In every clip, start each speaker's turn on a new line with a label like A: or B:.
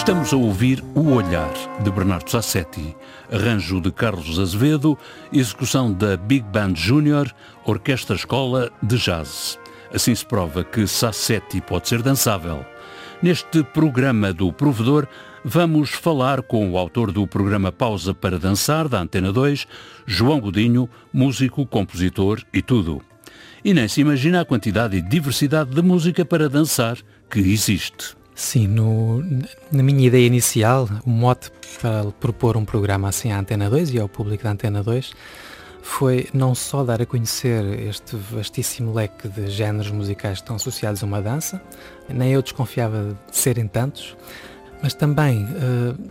A: Estamos a ouvir O Olhar, de Bernardo Sassetti, arranjo de Carlos Azevedo, execução da Big Band Júnior, Orquestra Escola de Jazz. Assim se prova que Sassetti pode ser dançável. Neste programa do Provedor, vamos falar com o autor do programa Pausa para Dançar, da Antena 2, João Godinho, músico, compositor e tudo. E nem se imagina a quantidade e diversidade de música para dançar que existe.
B: Sim, no, na minha ideia inicial, o mote para propor um programa assim à Antena 2 e ao público da Antena 2 foi não só dar a conhecer este vastíssimo leque de géneros musicais que estão associados a uma dança, nem eu desconfiava de serem tantos, mas também uh,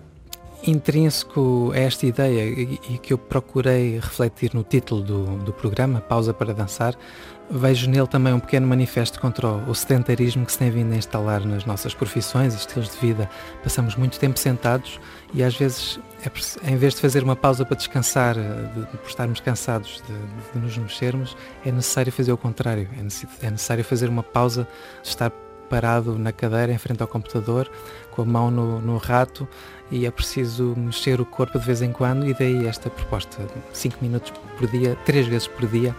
B: intrínseco a esta ideia e, que eu procurei refletir no título do, do programa, Pausa para Dançar, vejo nele também um pequeno manifesto contra o sedentarismo que se tem vindo a instalar nas nossas profissões e estilos de vida. Passamos muito tempo sentados e às vezes, é, em vez de fazer uma pausa para descansar, de, de, por estarmos cansados de, de, nos mexermos, é necessário fazer o contrário. É, é necessário fazer uma pausa, de estar parado na cadeira em frente ao computador, com a mão no, no rato e é preciso mexer o corpo de vez em quando e daí esta proposta, 5 minutos por dia, 3 vezes por dia,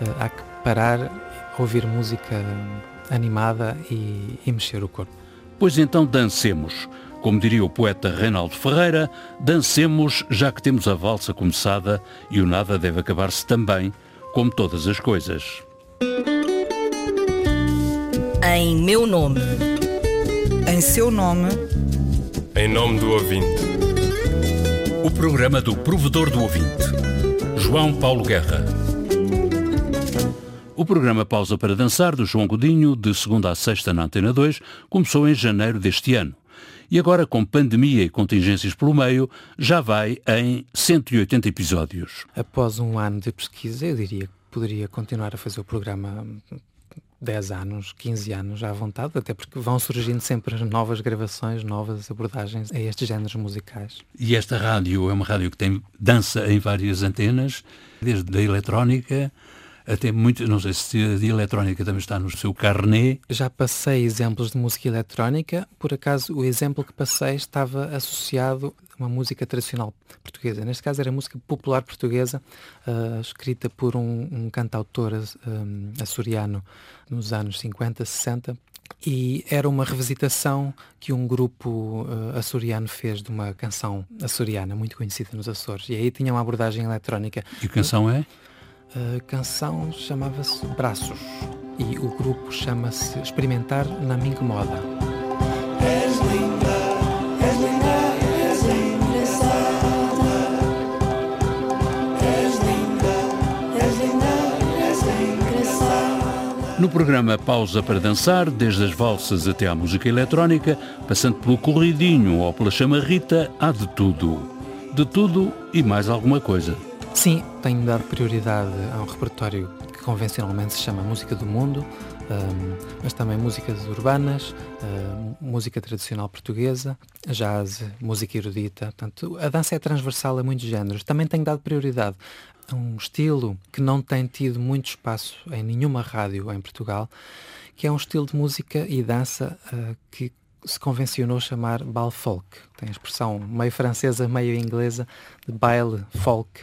B: uh, há que parar, ouvir música animada e, e mexer o corpo.
A: Pois então dancemos. Como diria o poeta Reinaldo Ferreira, dancemos já que temos a valsa começada e o nada deve acabar-se também, como todas as coisas.
C: Em meu nome.
D: Em seu nome.
E: Em nome do ouvinte.
A: O programa do provedor do ouvinte. João Paulo Guerra. O programa Pausa para Dançar, do João Godinho, de segunda a sexta na Antena 2, começou em janeiro deste ano. E agora, com pandemia e contingências pelo meio, já vai em 180 episódios.
B: Após um ano de pesquisa, eu diria que poderia continuar a fazer o programa 10 anos, 15 anos à vontade, até porque vão surgindo sempre novas gravações, novas abordagens a estes géneros musicais.
A: E esta rádio é uma rádio que tem dança em várias antenas, desde a eletrónica até muito, não sei se de eletrónica também está no seu carnê.
B: Já passei exemplos de música eletrónica, por acaso o exemplo que passei estava associado a uma música tradicional portuguesa. Neste caso era música popular portuguesa, uh, escrita por um, um cantautor um, açoriano nos anos 50, 60, e era uma revisitação que um grupo uh, açoriano fez de uma canção açoriana muito conhecida nos Açores. E aí tinha uma abordagem eletrónica.
A: E a canção é?
B: A canção chamava-se Braços e o grupo chama-se Experimentar na Minha Moda. És linda, és linda, és engraçada.
A: És linda, és linda, és engraçada. No programa Pausa para Dançar, desde as valsas até à música eletrónica, passando pelo corridinho ou pela chamarrita, há de tudo. De tudo e mais alguma coisa.
B: Sim, tenho dado prioridade a um repertório que convencionalmente se chama Música do Mundo, mas também músicas urbanas, música tradicional portuguesa, jazz, música erudita. Portanto, a dança é transversal a muitos géneros. Também tenho dado prioridade a um estilo que não tem tido muito espaço em nenhuma rádio em Portugal, que é um estilo de música e dança uh, que se convencionou chamar bal folk. Tem a expressão meio francesa, meio inglesa de baile folk.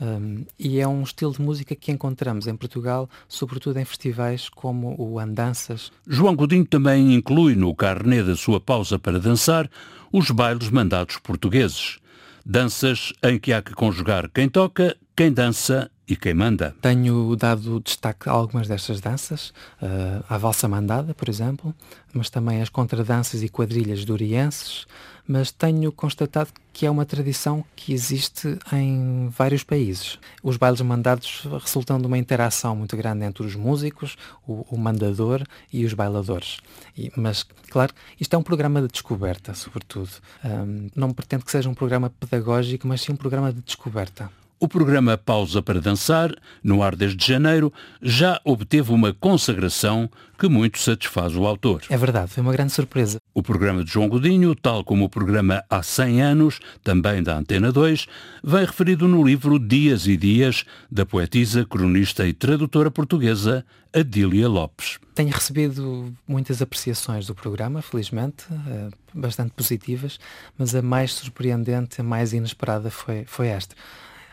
B: Um, e é um estilo de música que encontramos em Portugal, sobretudo em festivais como o Andanças.
A: João Godinho também inclui no carnê da sua pausa para dançar os bailes mandados portugueses. Danças em que há que conjugar quem toca, quem dança e quem manda.
B: Tenho dado destaque a algumas destas danças, uh, a valsa mandada, por exemplo, mas também as contradanças e quadrilhas durienses, mas tenho constatado que é uma tradição que existe em vários países. Os bailes mandados resultam de uma interação muito grande entre os músicos, o, o mandador e os bailadores. E, mas, claro, isto é um programa de descoberta, sobretudo. Um, não pretendo que seja um programa pedagógico, mas sim um programa de descoberta.
A: O programa Pausa para Dançar, no ar desde janeiro, já obteve uma consagração que muito satisfaz o autor.
B: É verdade, foi uma grande surpresa.
A: O programa de João Godinho, tal como o programa Há 100 anos, também da Antena 2, vem referido no livro Dias e Dias, da poetisa, cronista e tradutora portuguesa Adília Lopes.
B: Tenho recebido muitas apreciações do programa, felizmente, eh, bastante positivas, mas a mais surpreendente, a mais inesperada foi, foi esta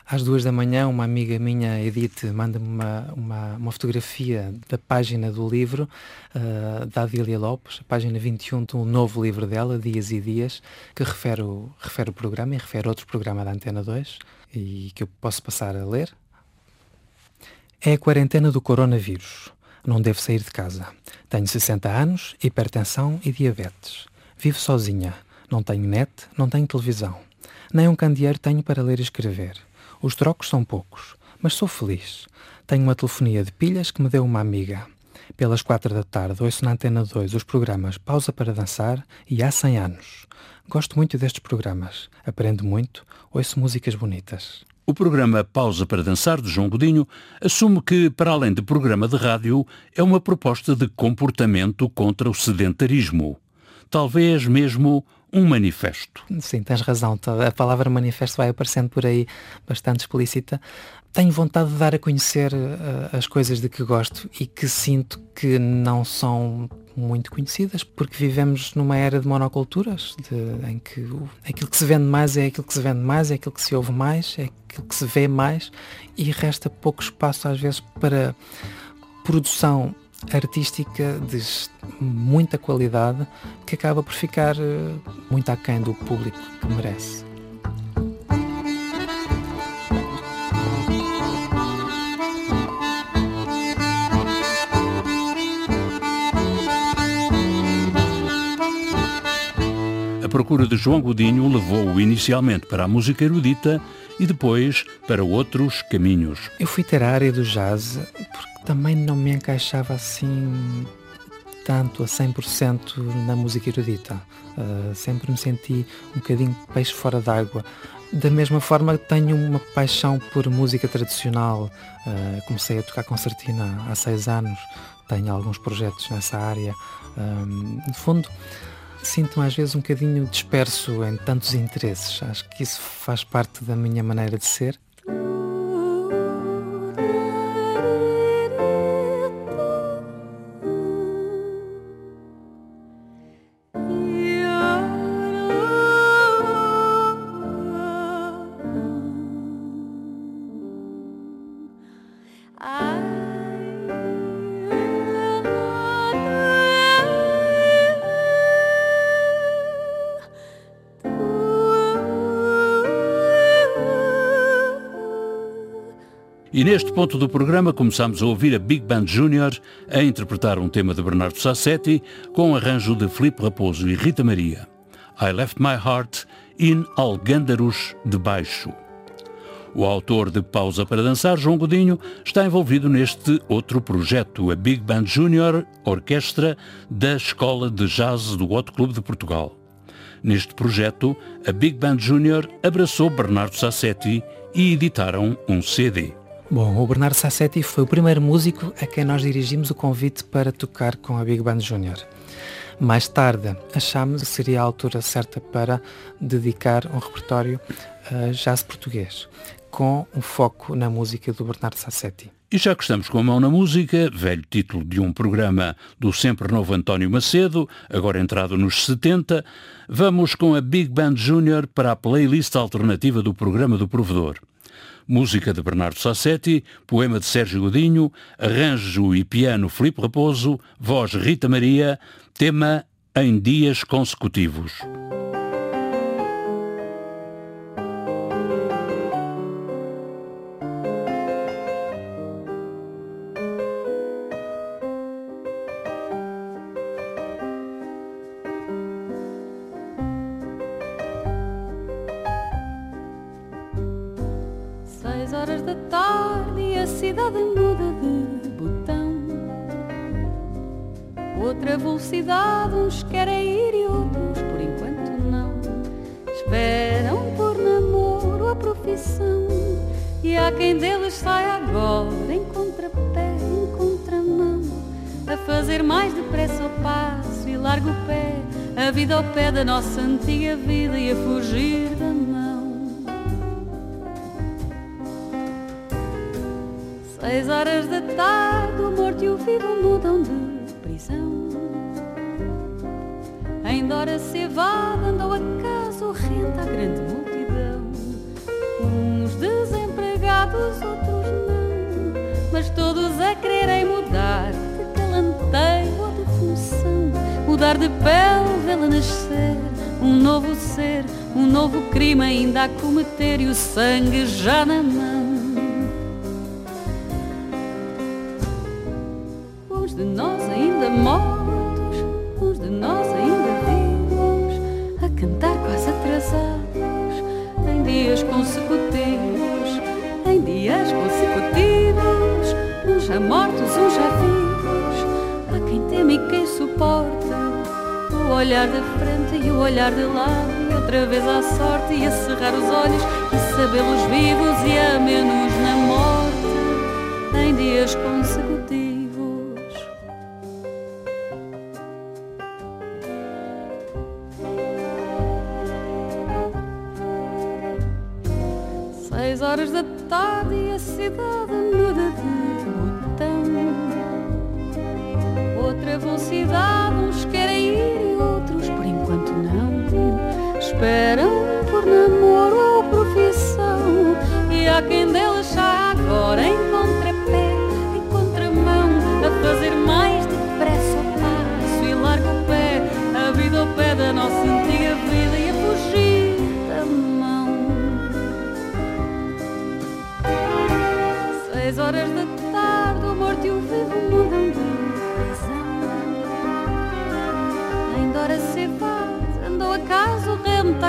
B: às duas da manhã, uma amiga minha, Edith, manda-me uma, uma, uma, fotografia da página do livro uh, da Adília Lopes, a página 21 de um novo livro dela, Dias e Dias, que refere o, refere o programa e refere outro programa da Antena 2 e que eu posso passar a ler. É a quarentena do coronavírus. Não devo sair de casa. Tenho 60 anos, hipertensão e diabetes. Vivo sozinha. Não tenho net, não tenho televisão. Nem um candeeiro tenho para ler e escrever. Os trocos são poucos, mas sou feliz. Tenho uma telefonia de pilhas que me deu uma amiga. Pelas quatro da tarde ouço na Antena 2 os programas Pausa para Dançar e Há 100 Anos. Gosto muito destes programas. Aprendo muito, ouço músicas bonitas.
A: O programa Pausa para Dançar, de João Godinho, assume que, para além de programa de rádio, é uma proposta de comportamento contra o sedentarismo. Talvez mesmo um manifesto.
B: Sim, tens razão. A palavra manifesto vai aparecendo por aí bastante explícita. Tenho vontade de dar a conhecer uh, as coisas de que gosto e que sinto que não são muito conhecidas, porque vivemos numa era de monoculturas, de, em que o, aquilo que se vende mais é aquilo que se vende mais, é aquilo que se ouve mais, é aquilo que se vê mais, e resta pouco espaço às vezes para produção artística de muita qualidade que acaba por ficar eh, muito aquém do público que merece.
A: A procura de João Godinho levou-o inicialmente para a música erudita e depois para outros caminhos.
B: Eu fui ter a área do jazz porque também não me encaixava assim tanto a 100% na música erudita. Uh, sempre me senti um bocadinho peixe fora d'água. Da mesma forma tenho uma paixão por música tradicional. Uh, comecei a tocar concertina há seis anos. Tenho alguns projetos nessa área. Um, no fundo, sinto-me às vezes um bocadinho disperso em tantos interesses. Acho que isso faz parte da minha maneira de ser
A: E neste ponto do programa começamos a ouvir a Big Band Junior a interpretar um tema de Bernardo Sassetti com um arranjo de Filipe Raposo e Rita Maria. I Left My Heart in Algândaros de Baixo. O autor de Pausa para Dançar, João Godinho, está envolvido neste outro projeto, a Big Band Junior Orquestra da Escola de Jazz do Hot Clube de Portugal. Neste projeto, a Big Band Junior abraçou Bernardo Sassetti e editaram um CD.
B: Bom, o Bernardo Sassetti foi o primeiro músico a quem nós dirigimos o convite para tocar com a Big Band Junior. Mais tarde, achámos que seria a altura certa para dedicar um repertório a jazz português, com um foco na música do Bernardo Sassetti.
A: E já que estamos com a mão na música, velho título de um programa do sempre novo António Macedo, agora entrado nos 70, vamos com a Big Band Junior para a playlist alternativa do programa do Provedor música de Bernardo Sassetti, poema de Sérgio Godinho, arranjo e piano Filipe Raposo, voz Rita Maria, tema em dias consecutivos.
F: da tarde e a cidade muda de botão. Outra velocidade, uns querem ir e outros por enquanto não. Esperam por namoro a profissão e há quem deles sai agora em contrapé, em contramão, a fazer mais depressa o passo e largo o pé, a vida ao pé da nossa antiga vida e a fugir da mão. Seis horas da tarde, o morto e o vivo mudam de prisão. Ainda hora cevada andou a caso renta a grande multidão. Uns desempregados, outros não, mas todos a quererem mudar de calanteio ou de função. Mudar de pele, vê-la nascer, um novo ser, um novo crime ainda a cometer e o sangue já na mão. Olhar de frente e o olhar de lado, e outra vez à sorte e a cerrar os olhos, e sabê-los vivos e a menos na morte, em dias consecutivos. Seis horas da tarde e a cidade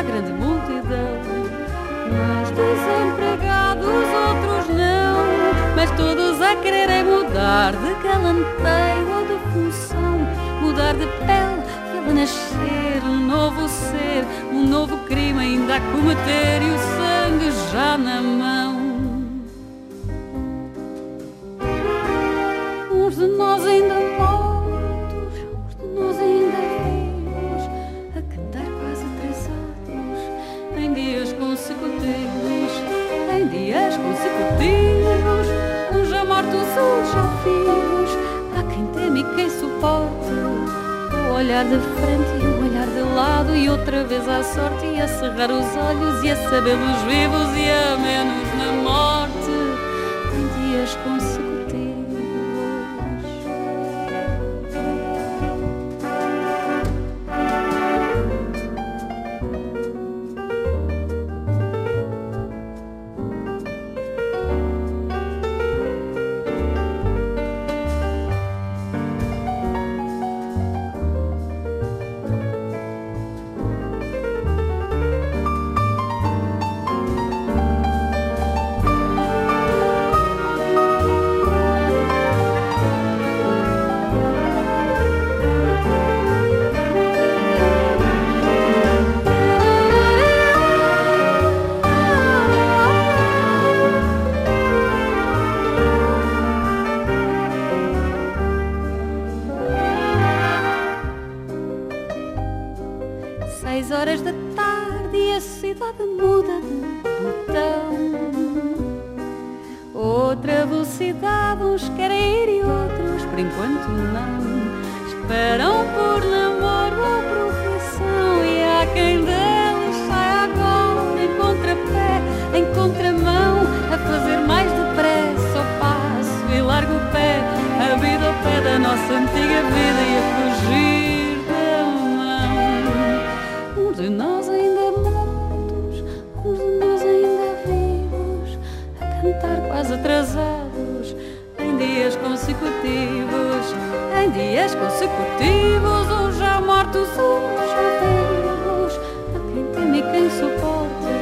F: grande multidão. Uns desempregados, outros não, mas todos a quererem mudar de galanteio ou de função, mudar de pele, vê-la nascer, um novo ser, um novo crime ainda a cometer e o sangue já na mão. Outra vez à sorte, e a cerrar os olhos, e a sabê-los vivos, e a menos na morte, em dias. Seis Outra velocidade, uns querem ir e outros por enquanto não. Esperam por namoro ou profissão e há quem deles sai agora em contrapé, em contramão, a fazer mais depressa o passo e larga o pé, a vida ao pé da nossa antiga vida e a fugir da mão. Uns de nós cantar quase atrasados, em dias consecutivos, em dias consecutivos, uns já mortos, uns já vivos, a quem teme e quem suporte,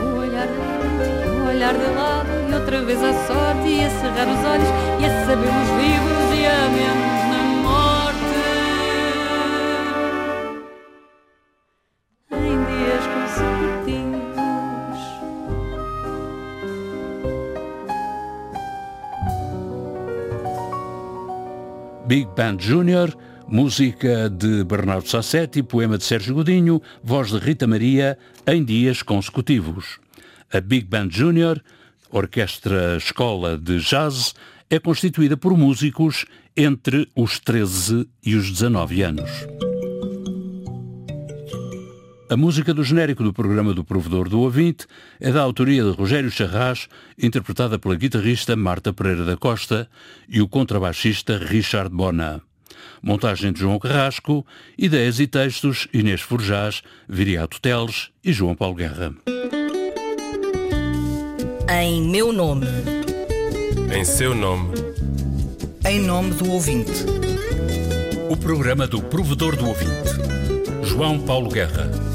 F: o olhar de o olhar de lado, e outra vez a sorte, e a cerrar os olhos, e a sabermos vivos, e a menos
A: Big Band Junior, música de Bernardo Sassetti, poema de Sérgio Godinho, voz de Rita Maria, em dias consecutivos. A Big Band Junior, orquestra escola de jazz, é constituída por músicos entre os 13 e os 19 anos. A música do genérico do programa do Provedor do Ouvinte é da autoria de Rogério Charras, interpretada pela guitarrista Marta Pereira da Costa e o contrabaixista Richard Bona. Montagem de João Carrasco, ideias e textos Inês Forjás, Viriato Teles e João Paulo Guerra.
C: Em meu nome.
E: Em seu nome.
D: Em nome do ouvinte.
A: O programa do Provedor do Ouvinte. João Paulo Guerra.